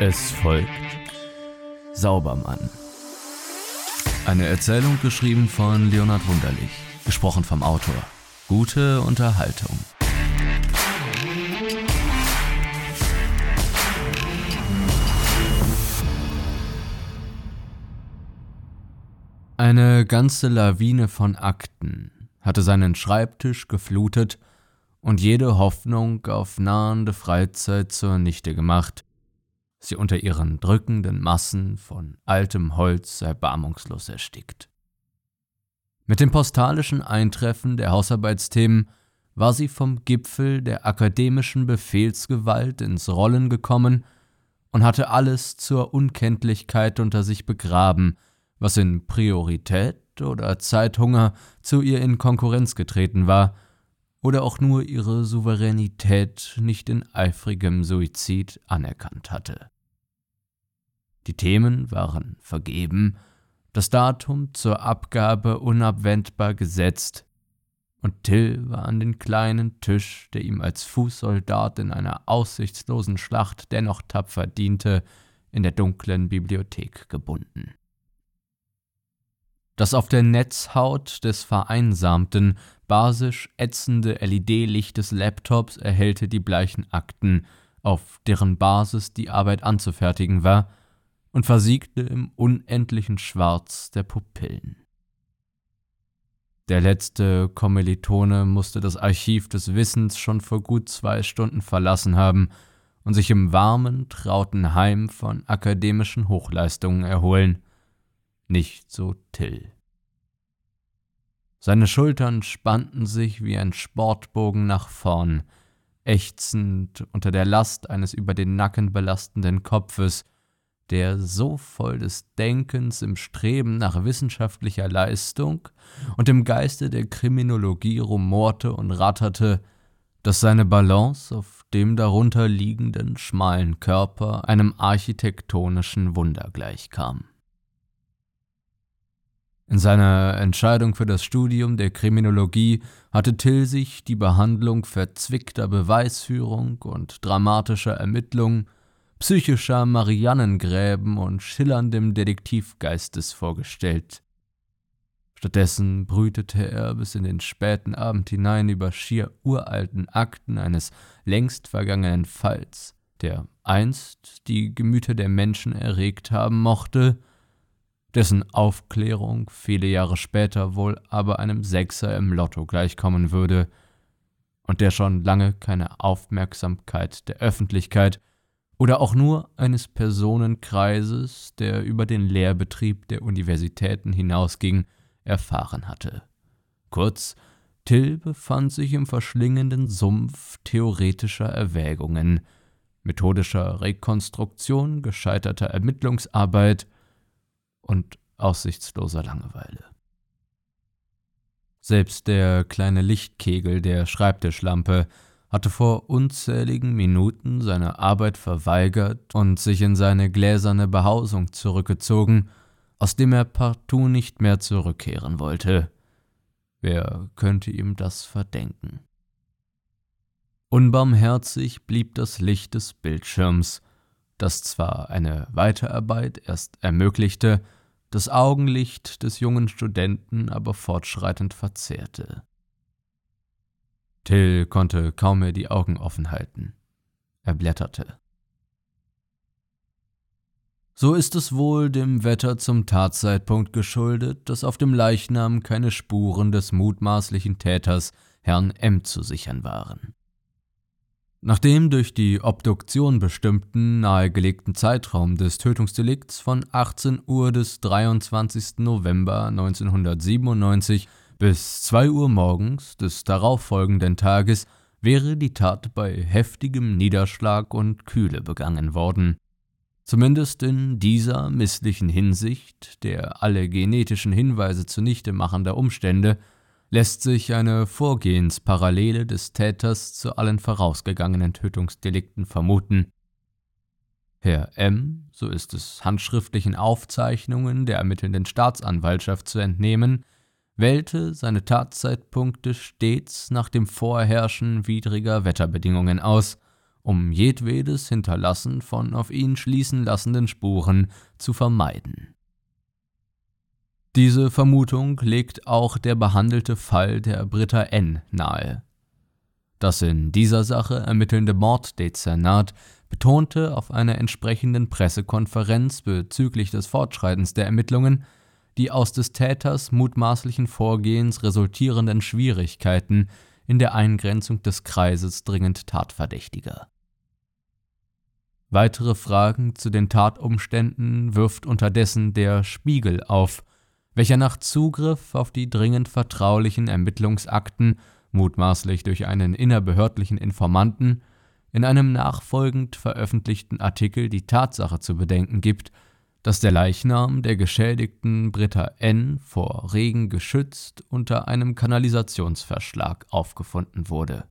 Es folgt Saubermann. Eine Erzählung geschrieben von Leonhard Wunderlich, gesprochen vom Autor. Gute Unterhaltung. Eine ganze Lawine von Akten hatte seinen Schreibtisch geflutet und jede Hoffnung auf nahende Freizeit zunichte gemacht, sie unter ihren drückenden Massen von altem Holz erbarmungslos erstickt. Mit dem postalischen Eintreffen der Hausarbeitsthemen war sie vom Gipfel der akademischen Befehlsgewalt ins Rollen gekommen und hatte alles zur Unkenntlichkeit unter sich begraben, was in Priorität oder Zeithunger zu ihr in Konkurrenz getreten war, oder auch nur ihre Souveränität nicht in eifrigem Suizid anerkannt hatte. Die Themen waren vergeben, das Datum zur Abgabe unabwendbar gesetzt, und Till war an den kleinen Tisch, der ihm als Fußsoldat in einer aussichtslosen Schlacht dennoch tapfer diente, in der dunklen Bibliothek gebunden. Das auf der Netzhaut des vereinsamten, basisch ätzende LED-Licht des Laptops erhellte die bleichen Akten, auf deren Basis die Arbeit anzufertigen war, und versiegte im unendlichen Schwarz der Pupillen. Der letzte Kommilitone musste das Archiv des Wissens schon vor gut zwei Stunden verlassen haben und sich im warmen, trauten Heim von akademischen Hochleistungen erholen. Nicht so Till. Seine Schultern spannten sich wie ein Sportbogen nach vorn, ächzend unter der Last eines über den Nacken belastenden Kopfes, der so voll des Denkens im Streben nach wissenschaftlicher Leistung und im Geiste der Kriminologie rumorte und ratterte, dass seine Balance auf dem darunter liegenden schmalen Körper einem architektonischen Wunder gleichkam. In seiner Entscheidung für das Studium der Kriminologie hatte Till sich die Behandlung verzwickter Beweisführung und dramatischer Ermittlung, psychischer Mariannengräben und schillerndem Detektivgeistes vorgestellt. Stattdessen brütete er bis in den späten Abend hinein über schier uralten Akten eines längst vergangenen Falls, der einst die Gemüter der Menschen erregt haben mochte, dessen Aufklärung viele Jahre später wohl aber einem Sechser im Lotto gleichkommen würde, und der schon lange keine Aufmerksamkeit der Öffentlichkeit oder auch nur eines Personenkreises, der über den Lehrbetrieb der Universitäten hinausging, erfahren hatte. Kurz, Till befand sich im verschlingenden Sumpf theoretischer Erwägungen, methodischer Rekonstruktion, gescheiterter Ermittlungsarbeit und aussichtsloser Langeweile. Selbst der kleine Lichtkegel der Schreibtischlampe hatte vor unzähligen Minuten seine Arbeit verweigert und sich in seine gläserne Behausung zurückgezogen, aus dem er partout nicht mehr zurückkehren wollte. Wer könnte ihm das verdenken? Unbarmherzig blieb das Licht des Bildschirms, das zwar eine Weiterarbeit erst ermöglichte, das Augenlicht des jungen Studenten aber fortschreitend verzehrte. Till konnte kaum mehr die Augen offen halten. Er blätterte. So ist es wohl dem Wetter zum Tatzeitpunkt geschuldet, dass auf dem Leichnam keine Spuren des mutmaßlichen Täters Herrn M. zu sichern waren. Nach dem durch die Obduktion bestimmten nahegelegten Zeitraum des Tötungsdelikts von 18 Uhr des 23. November 1997 bis 2 Uhr morgens des darauffolgenden Tages wäre die Tat bei heftigem Niederschlag und Kühle begangen worden. Zumindest in dieser misslichen Hinsicht, der alle genetischen Hinweise zunichte machender Umstände, lässt sich eine Vorgehensparallele des Täters zu allen vorausgegangenen Tötungsdelikten vermuten. Herr M., so ist es handschriftlichen Aufzeichnungen der ermittelnden Staatsanwaltschaft zu entnehmen, wählte seine Tatzeitpunkte stets nach dem Vorherrschen widriger Wetterbedingungen aus um jedwedes Hinterlassen von auf ihn schließen lassenden Spuren zu vermeiden. Diese Vermutung legt auch der behandelte Fall der Britta N. nahe. Das in dieser Sache ermittelnde Morddezernat betonte auf einer entsprechenden Pressekonferenz bezüglich des Fortschreitens der Ermittlungen die aus des Täters mutmaßlichen Vorgehens resultierenden Schwierigkeiten in der Eingrenzung des Kreises dringend Tatverdächtiger. Weitere Fragen zu den Tatumständen wirft unterdessen der Spiegel auf, welcher nach Zugriff auf die dringend vertraulichen Ermittlungsakten, mutmaßlich durch einen innerbehördlichen Informanten, in einem nachfolgend veröffentlichten Artikel die Tatsache zu bedenken gibt, dass der Leichnam der geschädigten Britta N. vor Regen geschützt unter einem Kanalisationsverschlag aufgefunden wurde.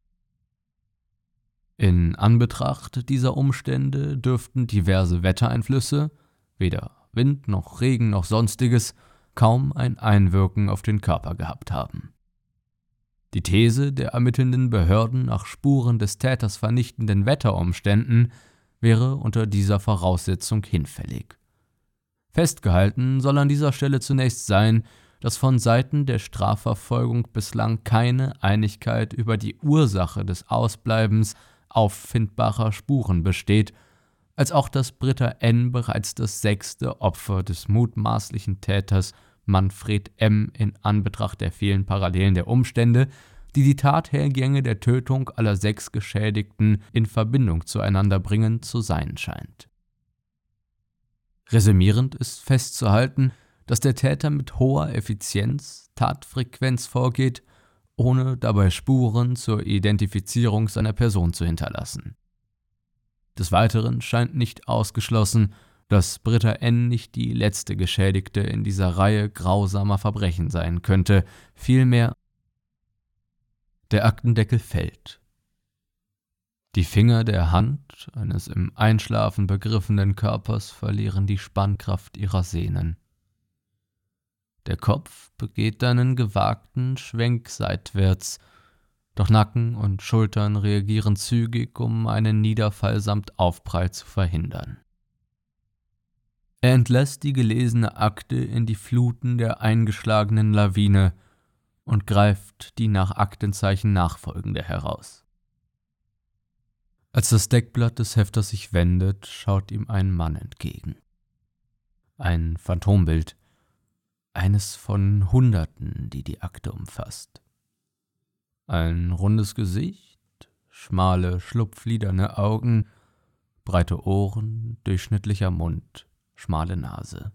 In Anbetracht dieser Umstände dürften diverse Wettereinflüsse, weder Wind noch Regen noch sonstiges, kaum ein Einwirken auf den Körper gehabt haben. Die These der ermittelnden Behörden nach Spuren des Täters vernichtenden Wetterumständen wäre unter dieser Voraussetzung hinfällig. Festgehalten soll an dieser Stelle zunächst sein, dass von Seiten der Strafverfolgung bislang keine Einigkeit über die Ursache des Ausbleibens auffindbarer Spuren besteht, als auch dass Britta N. bereits das sechste Opfer des mutmaßlichen Täters Manfred M. in Anbetracht der vielen Parallelen der Umstände, die die Tathergänge der Tötung aller sechs Geschädigten in Verbindung zueinander bringen, zu sein scheint. Resümierend ist festzuhalten, dass der Täter mit hoher Effizienz, Tatfrequenz vorgeht, ohne dabei Spuren zur Identifizierung seiner Person zu hinterlassen. Des Weiteren scheint nicht ausgeschlossen, dass Britta N. nicht die letzte Geschädigte in dieser Reihe grausamer Verbrechen sein könnte, vielmehr der Aktendeckel fällt. Die Finger der Hand eines im Einschlafen begriffenen Körpers verlieren die Spannkraft ihrer Sehnen. Der Kopf begeht einen gewagten Schwenk seitwärts, doch Nacken und Schultern reagieren zügig, um einen Niederfall samt Aufprall zu verhindern. Er entlässt die gelesene Akte in die Fluten der eingeschlagenen Lawine und greift die nach Aktenzeichen nachfolgende heraus. Als das Deckblatt des Hefters sich wendet, schaut ihm ein Mann entgegen. Ein Phantombild, eines von Hunderten, die die Akte umfasst. Ein rundes Gesicht, schmale, schlupfliderne Augen, breite Ohren, durchschnittlicher Mund, schmale Nase.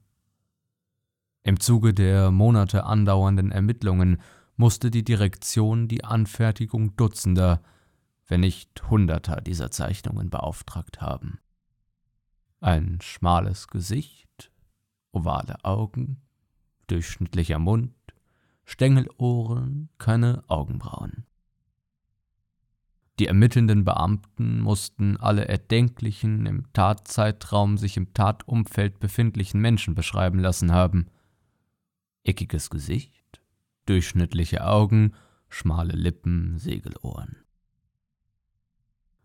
Im Zuge der Monate andauernden Ermittlungen musste die Direktion die Anfertigung Dutzender, wenn nicht Hunderter dieser Zeichnungen beauftragt haben. Ein schmales Gesicht, ovale Augen, durchschnittlicher Mund, Stängelohren, keine Augenbrauen. Die ermittelnden Beamten mussten alle erdenklichen, im Tatzeitraum sich im Tatumfeld befindlichen Menschen beschreiben lassen haben. Eckiges Gesicht, durchschnittliche Augen, schmale Lippen, Segelohren.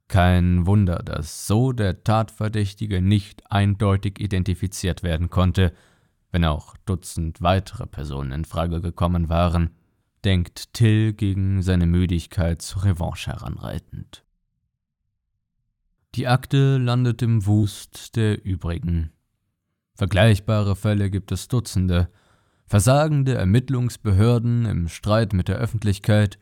Kein Wunder, dass so der Tatverdächtige nicht eindeutig identifiziert werden konnte, wenn auch Dutzend weitere Personen in Frage gekommen waren, denkt Till gegen seine Müdigkeit zur Revanche heranreitend. Die Akte landet im Wust der übrigen. Vergleichbare Fälle gibt es Dutzende, versagende Ermittlungsbehörden im Streit mit der Öffentlichkeit,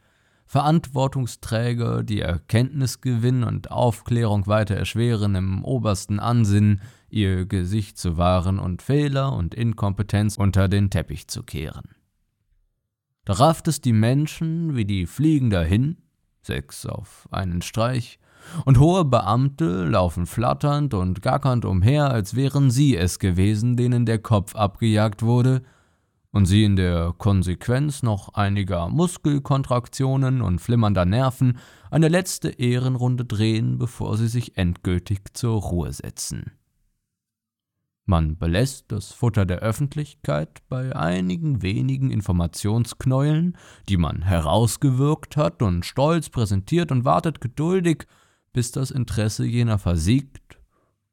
Verantwortungsträger, die Erkenntnisgewinn und Aufklärung weiter erschweren, im obersten Ansinnen, ihr Gesicht zu wahren und Fehler und Inkompetenz unter den Teppich zu kehren. Da rafft es die Menschen wie die Fliegen dahin, sechs auf einen Streich, und hohe Beamte laufen flatternd und gackernd umher, als wären sie es gewesen, denen der Kopf abgejagt wurde, und sie in der Konsequenz noch einiger Muskelkontraktionen und flimmernder Nerven eine letzte Ehrenrunde drehen, bevor sie sich endgültig zur Ruhe setzen. Man belässt das Futter der Öffentlichkeit bei einigen wenigen Informationsknäueln, die man herausgewirkt hat und stolz präsentiert und wartet geduldig, bis das Interesse jener versiegt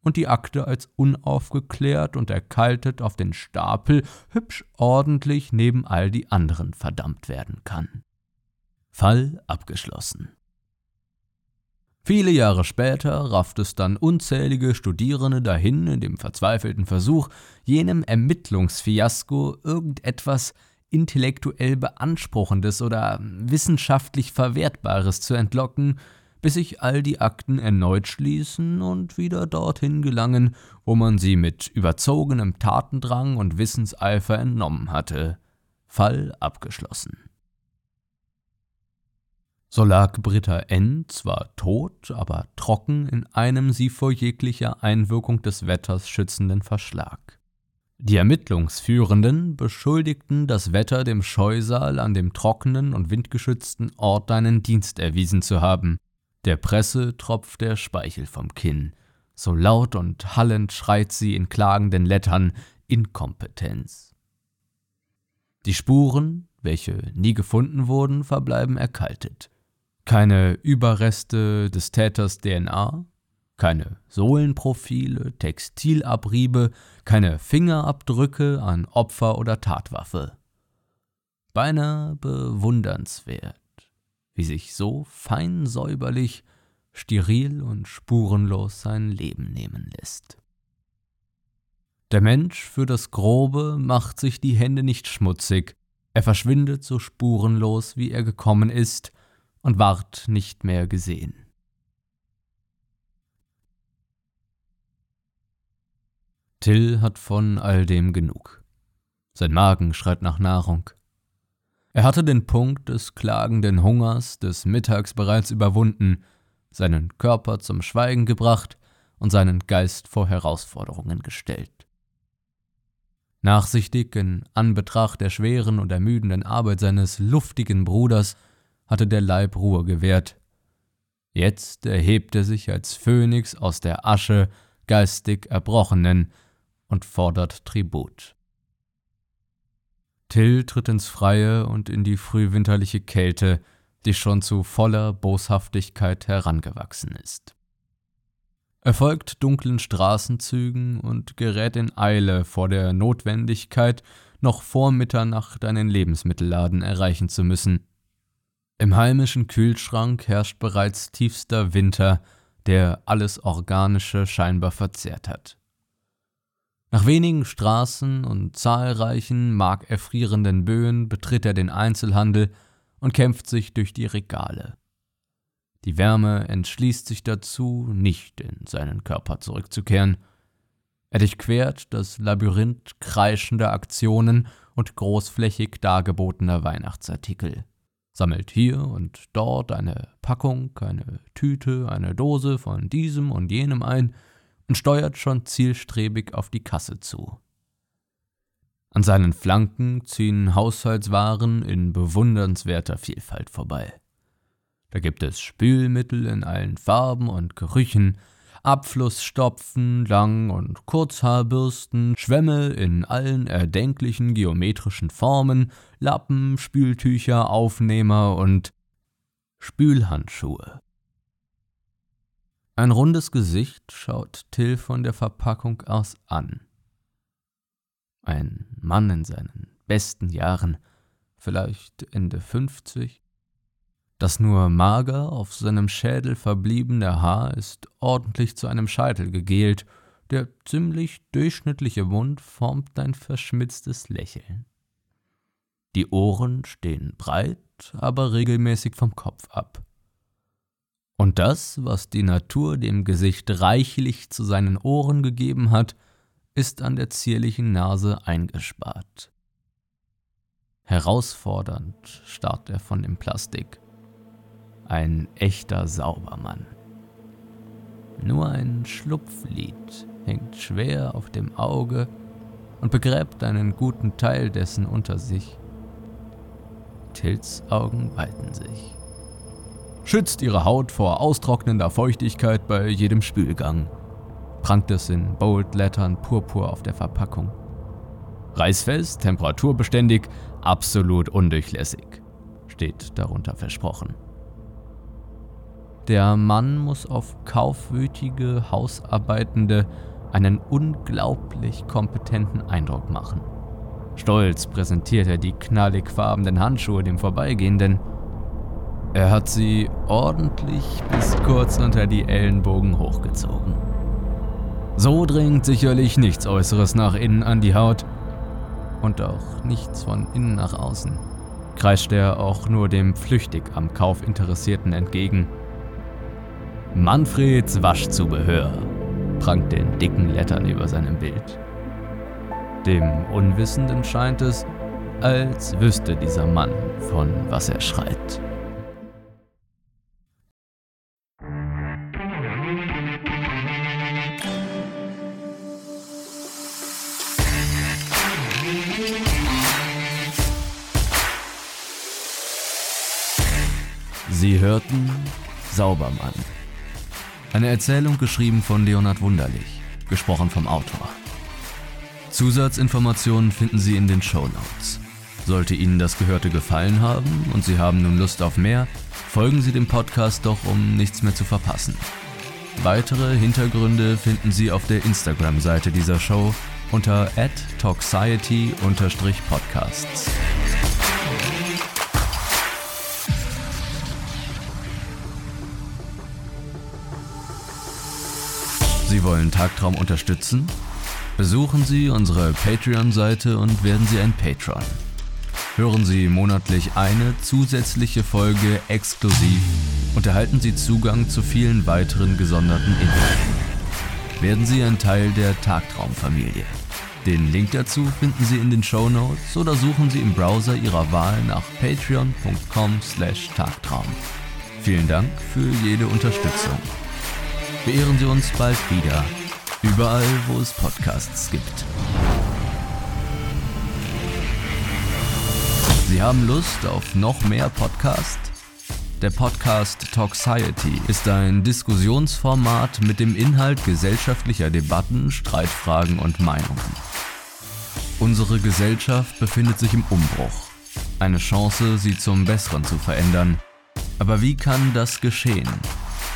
und die Akte als unaufgeklärt und erkaltet auf den Stapel hübsch ordentlich neben all die anderen verdammt werden kann. Fall abgeschlossen. Viele Jahre später rafft es dann unzählige Studierende dahin in dem verzweifelten Versuch, jenem Ermittlungsfiasko irgendetwas intellektuell Beanspruchendes oder wissenschaftlich Verwertbares zu entlocken, bis sich all die Akten erneut schließen und wieder dorthin gelangen, wo man sie mit überzogenem Tatendrang und Wissenseifer entnommen hatte. Fall abgeschlossen. So lag Britta N. zwar tot, aber trocken in einem sie vor jeglicher Einwirkung des Wetters schützenden Verschlag. Die Ermittlungsführenden beschuldigten das Wetter dem Scheusal an dem trockenen und windgeschützten Ort einen Dienst erwiesen zu haben. Der Presse tropft der Speichel vom Kinn. So laut und hallend schreit sie in klagenden Lettern Inkompetenz. Die Spuren, welche nie gefunden wurden, verbleiben erkaltet. Keine Überreste des Täters DNA, keine Sohlenprofile, Textilabriebe, keine Fingerabdrücke an Opfer oder Tatwaffe. Beinahe bewundernswert, wie sich so fein säuberlich, steril und spurenlos sein Leben nehmen lässt. Der Mensch für das Grobe macht sich die Hände nicht schmutzig, er verschwindet so spurenlos, wie er gekommen ist, und ward nicht mehr gesehen. Till hat von all dem genug. Sein Magen schreit nach Nahrung. Er hatte den Punkt des klagenden Hungers des Mittags bereits überwunden, seinen Körper zum Schweigen gebracht und seinen Geist vor Herausforderungen gestellt. Nachsichtig in Anbetracht der schweren und ermüdenden Arbeit seines luftigen Bruders hatte der Leib Ruhe gewährt. Jetzt erhebt er sich als Phönix aus der Asche geistig Erbrochenen und fordert Tribut. Till tritt ins Freie und in die frühwinterliche Kälte, die schon zu voller Boshaftigkeit herangewachsen ist. Er folgt dunklen Straßenzügen und gerät in Eile vor der Notwendigkeit, noch vor Mitternacht einen Lebensmittelladen erreichen zu müssen. Im heimischen Kühlschrank herrscht bereits tiefster Winter, der alles Organische scheinbar verzehrt hat. Nach wenigen Straßen und zahlreichen markerfrierenden Böen betritt er den Einzelhandel und kämpft sich durch die Regale. Die Wärme entschließt sich dazu, nicht in seinen Körper zurückzukehren. Er durchquert das Labyrinth kreischender Aktionen und großflächig dargebotener Weihnachtsartikel sammelt hier und dort eine Packung, eine Tüte, eine Dose von diesem und jenem ein und steuert schon zielstrebig auf die Kasse zu. An seinen Flanken ziehen Haushaltswaren in bewundernswerter Vielfalt vorbei. Da gibt es Spülmittel in allen Farben und Gerüchen, Abflussstopfen, Lang- und Kurzhaarbürsten, Schwämme in allen erdenklichen geometrischen Formen, Lappen, Spültücher, Aufnehmer und Spülhandschuhe. Ein rundes Gesicht schaut Till von der Verpackung aus an. Ein Mann in seinen besten Jahren, vielleicht Ende 50, das nur mager auf seinem Schädel verbliebene Haar ist ordentlich zu einem Scheitel gegelt, der ziemlich durchschnittliche Mund formt ein verschmitztes Lächeln. Die Ohren stehen breit, aber regelmäßig vom Kopf ab. Und das, was die Natur dem Gesicht reichlich zu seinen Ohren gegeben hat, ist an der zierlichen Nase eingespart. Herausfordernd starrt er von dem Plastik. Ein echter Saubermann. Nur ein Schlupflied hängt schwer auf dem Auge und begräbt einen guten Teil dessen unter sich. Tills Augen weiten sich. Schützt ihre Haut vor austrocknender Feuchtigkeit bei jedem Spülgang, prangt es in Bold-Lettern purpur auf der Verpackung. Reißfest, temperaturbeständig, absolut undurchlässig, steht darunter versprochen. Der Mann muss auf kaufwütige Hausarbeitende einen unglaublich kompetenten Eindruck machen. Stolz präsentiert er die knallig farbenen Handschuhe dem Vorbeigehenden. Er hat sie ordentlich bis kurz unter die Ellenbogen hochgezogen. So dringt sicherlich nichts Äußeres nach innen an die Haut und auch nichts von innen nach außen, kreischt er auch nur dem flüchtig am Kauf Interessierten entgegen. Manfreds Waschzubehör prangt in dicken Lettern über seinem Bild. Dem Unwissenden scheint es, als wüsste dieser Mann, von was er schreit. Sie hörten Saubermann. Eine Erzählung geschrieben von Leonhard Wunderlich, gesprochen vom Autor. Zusatzinformationen finden Sie in den Show Notes. Sollte Ihnen das Gehörte gefallen haben und Sie haben nun Lust auf mehr, folgen Sie dem Podcast doch, um nichts mehr zu verpassen. Weitere Hintergründe finden Sie auf der Instagram-Seite dieser Show unter @toxiety-podcasts. Sie wollen Tagtraum unterstützen? Besuchen Sie unsere Patreon-Seite und werden Sie ein Patron. Hören Sie monatlich eine zusätzliche Folge exklusiv und erhalten Sie Zugang zu vielen weiteren gesonderten Inhalten. Werden Sie ein Teil der Tagtraumfamilie. Den Link dazu finden Sie in den Show Notes oder suchen Sie im Browser Ihrer Wahl nach patreon.com/tagtraum. Vielen Dank für jede Unterstützung beehren Sie uns bald wieder. Überall, wo es Podcasts gibt. Sie haben Lust auf noch mehr Podcast? Der Podcast Talksiety ist ein Diskussionsformat mit dem Inhalt gesellschaftlicher Debatten, Streitfragen und Meinungen. Unsere Gesellschaft befindet sich im Umbruch. Eine Chance, sie zum Besseren zu verändern. Aber wie kann das geschehen?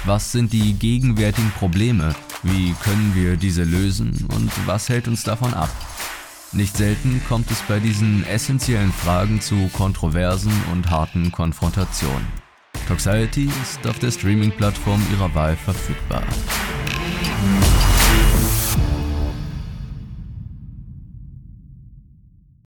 Was sind die gegenwärtigen Probleme? Wie können wir diese lösen? Und was hält uns davon ab? Nicht selten kommt es bei diesen essentiellen Fragen zu kontroversen und harten Konfrontationen. Toxiety ist auf der Streaming-Plattform Ihrer Wahl verfügbar.